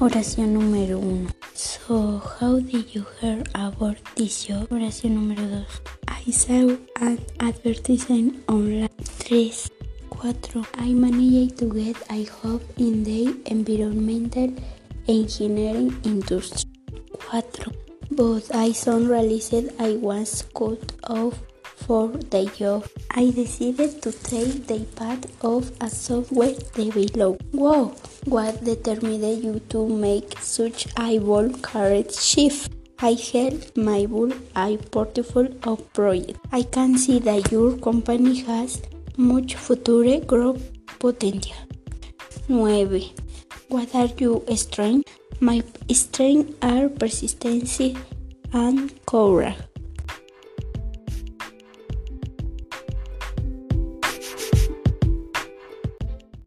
Oración número 1. So, how did you hear about this job? Oración número 2. I saw an advertisement online. 3. 4. I managed to get a job in the environmental engineering industry. 4. But I soon realized I was cut off for the job. I decided to take the path of a software developer. Wow, what determined you to make such a bold career shift? I held my bull eye portfolio of projects. I can see that your company has much future growth potential. 9. What are your strengths? My strengths are persistency and courage.